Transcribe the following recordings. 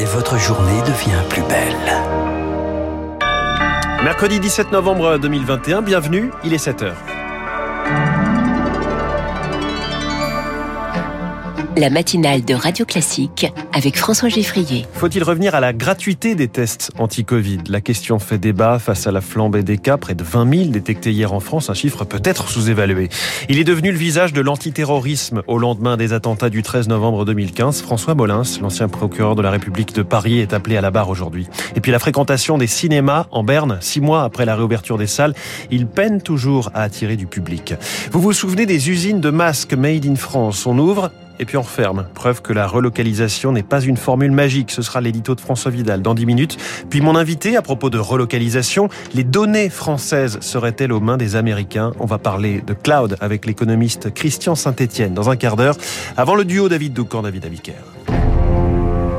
et votre journée devient plus belle. Mercredi 17 novembre 2021, bienvenue, il est 7h. La matinale de Radio Classique avec François Geffrier. Faut-il revenir à la gratuité des tests anti-Covid? La question fait débat face à la flambée des cas, près de 20 000 détectés hier en France, un chiffre peut-être sous-évalué. Il est devenu le visage de l'antiterrorisme au lendemain des attentats du 13 novembre 2015. François Molins, l'ancien procureur de la République de Paris, est appelé à la barre aujourd'hui. Et puis la fréquentation des cinémas en Berne, six mois après la réouverture des salles, il peine toujours à attirer du public. Vous vous souvenez des usines de masques made in France? On ouvre et puis on referme. Preuve que la relocalisation n'est pas une formule magique. Ce sera l'édito de François Vidal dans 10 minutes. Puis mon invité à propos de relocalisation, les données françaises seraient-elles aux mains des Américains? On va parler de cloud avec l'économiste Christian Saint-Etienne dans un quart d'heure avant le duo David Doucan, David Abiker.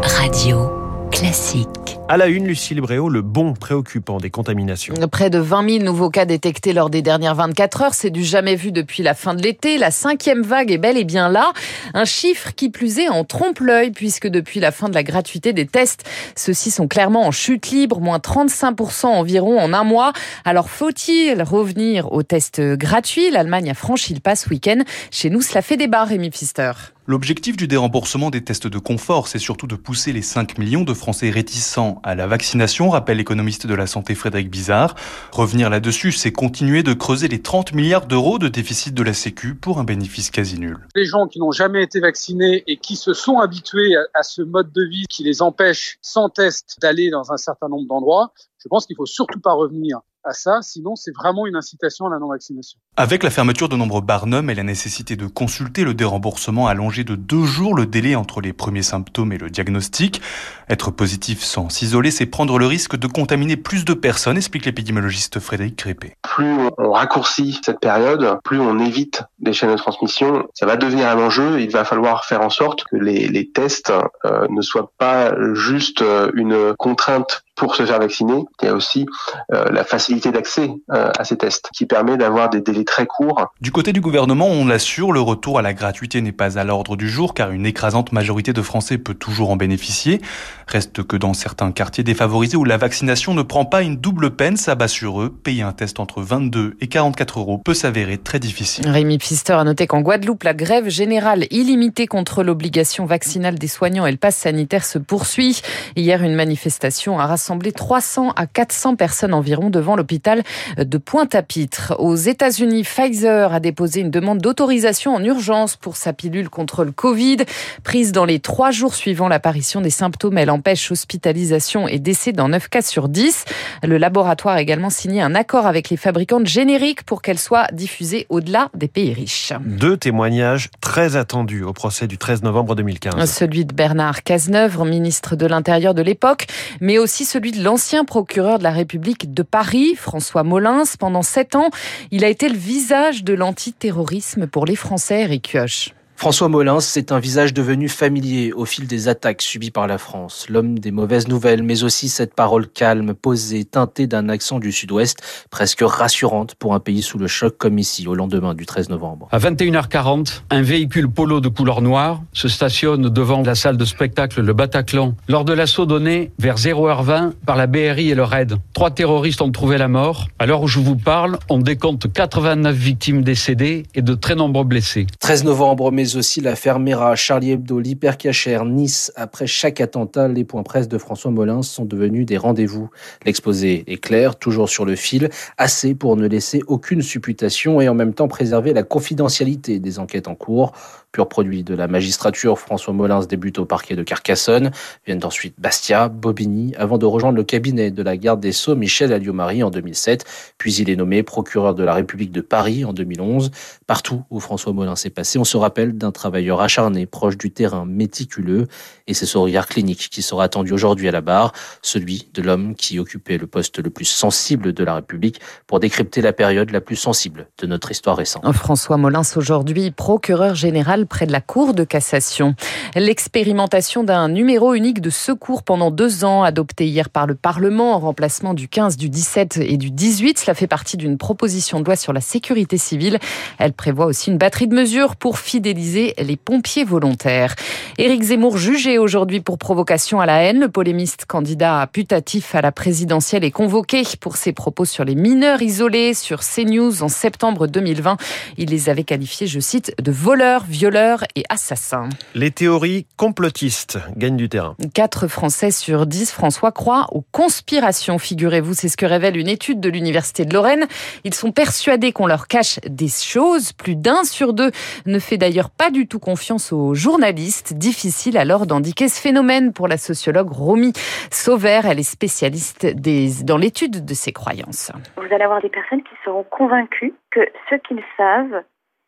Radio classique. À la une, Lucille Bréau, le bon préoccupant des contaminations. Près de 20 000 nouveaux cas détectés lors des dernières 24 heures. C'est du jamais vu depuis la fin de l'été. La cinquième vague est bel et bien là. Un chiffre qui plus est en trompe l'œil puisque depuis la fin de la gratuité des tests, ceux-ci sont clairement en chute libre, moins 35% environ en un mois. Alors faut-il revenir aux tests gratuits? L'Allemagne a franchi le pas ce week-end. Chez nous, cela fait débat, Rémi Pfister. L'objectif du déremboursement des tests de confort, c'est surtout de pousser les 5 millions de Français réticents à la vaccination, rappelle l'économiste de la santé Frédéric Bizarre. Revenir là-dessus, c'est continuer de creuser les 30 milliards d'euros de déficit de la Sécu pour un bénéfice quasi nul. Les gens qui n'ont jamais été vaccinés et qui se sont habitués à ce mode de vie qui les empêche sans test d'aller dans un certain nombre d'endroits, je pense qu'il faut surtout pas revenir à ça, sinon c'est vraiment une incitation à la non-vaccination. Avec la fermeture de nombreux barnums et la nécessité de consulter le déremboursement allongé de deux jours le délai entre les premiers symptômes et le diagnostic, être positif sans s'isoler, c'est prendre le risque de contaminer plus de personnes, explique l'épidémiologiste Frédéric Crépé. Plus on raccourcit cette période, plus on évite des chaînes de transmission, ça va devenir un enjeu. Il va falloir faire en sorte que les, les tests euh, ne soient pas juste euh, une contrainte pour se faire vacciner. Il y a aussi euh, la facilité d'accès euh, à ces tests qui permet d'avoir des délais très courts. Du côté du gouvernement, on l'assure, le retour à la gratuité n'est pas à l'ordre du jour car une écrasante majorité de Français peut toujours en bénéficier. Reste que dans certains quartiers défavorisés où la vaccination ne prend pas une double peine, ça bat sur eux. Payer un test entre 22 et 44 euros peut s'avérer très difficile. Rémi Pfister a noté qu'en Guadeloupe, la grève générale illimitée contre l'obligation vaccinale des soignants et le pass sanitaire se poursuit. Hier, une manifestation a rassemblé 300 à 400 personnes environ devant l'hôpital de Pointe-à-Pitre. Aux États-Unis, Pfizer a déposé une demande d'autorisation en urgence pour sa pilule contre le Covid. Prise dans les trois jours suivant l'apparition des symptômes, elle empêche hospitalisation et décès dans 9 cas sur 10. Le laboratoire a également signé un accord avec les fabricants de génériques pour qu'elle soit diffusée au-delà des pays riches. Deux témoignages très attendus au procès du 13 novembre 2015. Celui de Bernard Cazeneuve, ministre de l'Intérieur de l'époque, mais aussi celui celui de l'ancien procureur de la République de Paris, François Molins. Pendant sept ans, il a été le visage de l'antiterrorisme pour les Français, Eric Kioch. François Molins, c'est un visage devenu familier au fil des attaques subies par la France. L'homme des mauvaises nouvelles, mais aussi cette parole calme, posée, teintée d'un accent du sud-ouest, presque rassurante pour un pays sous le choc comme ici, au lendemain du 13 novembre. À 21h40, un véhicule polo de couleur noire se stationne devant la salle de spectacle Le Bataclan lors de l'assaut donné vers 0h20 par la BRI et le RAID. Trois terroristes ont trouvé la mort. À l'heure où je vous parle, on décompte 89 victimes décédées et de très nombreux blessés. 13 novembre, mais aussi l'affaire Mera, Charlie Hebdo, l'hypercachère, Nice. Après chaque attentat, les points presse de François Molins sont devenus des rendez-vous. L'exposé est clair, toujours sur le fil, assez pour ne laisser aucune supputation et en même temps préserver la confidentialité des enquêtes en cours. Pur produit de la magistrature, François Molins débute au parquet de Carcassonne. Viennent ensuite Bastia, Bobigny, avant de rejoindre le cabinet de la garde des Sceaux, Michel Alliot-Marie, en 2007. Puis il est nommé procureur de la République de Paris en 2011. Partout où François Molins s'est passé, on se rappelle d'un travailleur acharné, proche du terrain, méticuleux. Et c'est ce regard clinique qui sera attendu aujourd'hui à la barre, celui de l'homme qui occupait le poste le plus sensible de la République pour décrypter la période la plus sensible de notre histoire récente. François Molins, aujourd'hui procureur général près de la Cour de cassation. L'expérimentation d'un numéro unique de secours pendant deux ans, adopté hier par le Parlement en remplacement du 15, du 17 et du 18, cela fait partie d'une proposition de loi sur la sécurité civile. Elle prévoit aussi une batterie de mesures pour fidéliser les pompiers volontaires. Éric Zemmour jugé aujourd'hui pour provocation à la haine. Le polémiste candidat putatif à la présidentielle est convoqué pour ses propos sur les mineurs isolés sur CNews en septembre 2020. Il les avait qualifiés, je cite, de voleurs, violeurs et assassins. Les théories complotistes gagnent du terrain. Quatre Français sur dix, François, croient aux conspirations, figurez-vous. C'est ce que révèle une étude de l'Université de Lorraine. Ils sont persuadés qu'on leur cache des choses. Plus d'un sur deux ne fait d'ailleurs pas du tout confiance aux journalistes. Difficile alors d'indiquer ce phénomène pour la sociologue Romy Sauvert. Elle est spécialiste des, dans l'étude de ces croyances. Vous allez avoir des personnes qui seront convaincus que ce qu'ils savent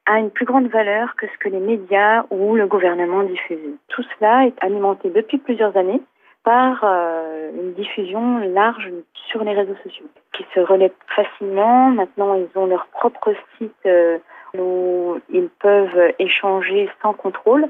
a une plus grande valeur que ce que les médias ou le gouvernement diffusent. Tout cela est alimenté depuis plusieurs années par euh, une diffusion large sur les réseaux sociaux, qui se relaient facilement. Maintenant, ils ont leur propre site euh, ils peuvent échanger sans contrôle.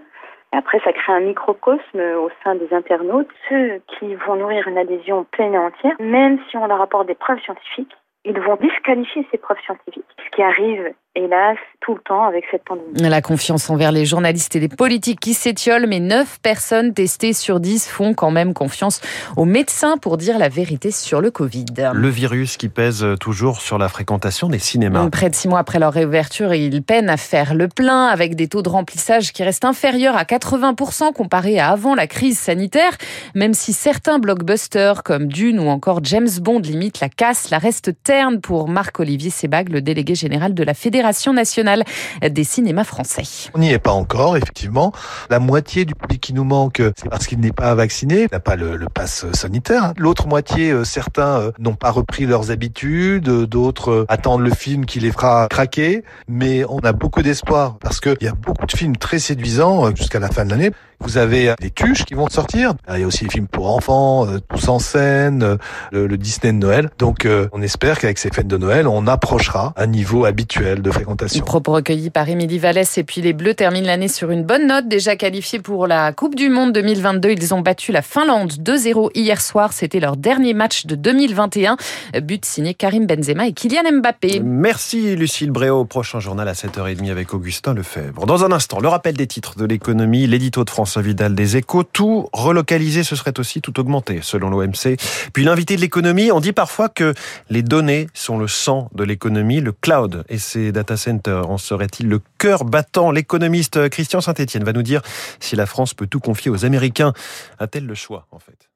Après, ça crée un microcosme au sein des internautes, ceux qui vont nourrir une adhésion pleine et entière, même si on leur apporte des preuves scientifiques, ils vont disqualifier ces preuves scientifiques. Ce qui arrive hélas, tout le temps avec cette pandémie. La confiance envers les journalistes et les politiques qui s'étiolent, mais 9 personnes testées sur 10 font quand même confiance aux médecins pour dire la vérité sur le Covid. Le virus qui pèse toujours sur la fréquentation des cinémas. Près de 6 mois après leur réouverture, ils peinent à faire le plein avec des taux de remplissage qui restent inférieurs à 80% comparé à avant la crise sanitaire, même si certains blockbusters comme Dune ou encore James Bond limitent la casse, la reste terne pour Marc-Olivier Sebag, le délégué général de la Fédération nationale des cinémas français. On n'y est pas encore, effectivement. La moitié du public qui nous manque, c'est parce qu'il n'est pas vacciné, n'a pas le, le pass sanitaire. L'autre moitié, euh, certains euh, n'ont pas repris leurs habitudes, d'autres euh, attendent le film qui les fera craquer. Mais on a beaucoup d'espoir parce qu'il y a beaucoup de films très séduisants jusqu'à la fin de l'année. Vous avez des tuches qui vont sortir. Il y a aussi des films pour enfants, tous en scène, le, le Disney de Noël. Donc on espère qu'avec ces fêtes de Noël, on approchera un niveau habituel de fréquentation. Propos recueillis par Émilie Vallès et puis les Bleus terminent l'année sur une bonne note. Déjà qualifiés pour la Coupe du Monde 2022, ils ont battu la Finlande 2-0 hier soir. C'était leur dernier match de 2021. But signé Karim Benzema et Kylian Mbappé. Merci Lucille Bréau. Prochain journal à 7h30 avec Augustin Lefebvre. Dans un instant, le rappel des titres de l'économie, l'édito de François Vidal des Échos. Tout relocalisé, ce serait aussi tout augmenté selon l'OMC. Puis l'invité de l'économie, on dit parfois que les données sont le sang de l'économie, le cloud et ses data centers en serait-il le cœur battant? L'économiste Christian Saint-Etienne va nous dire si la France peut tout confier aux Américains. A-t-elle le choix en fait?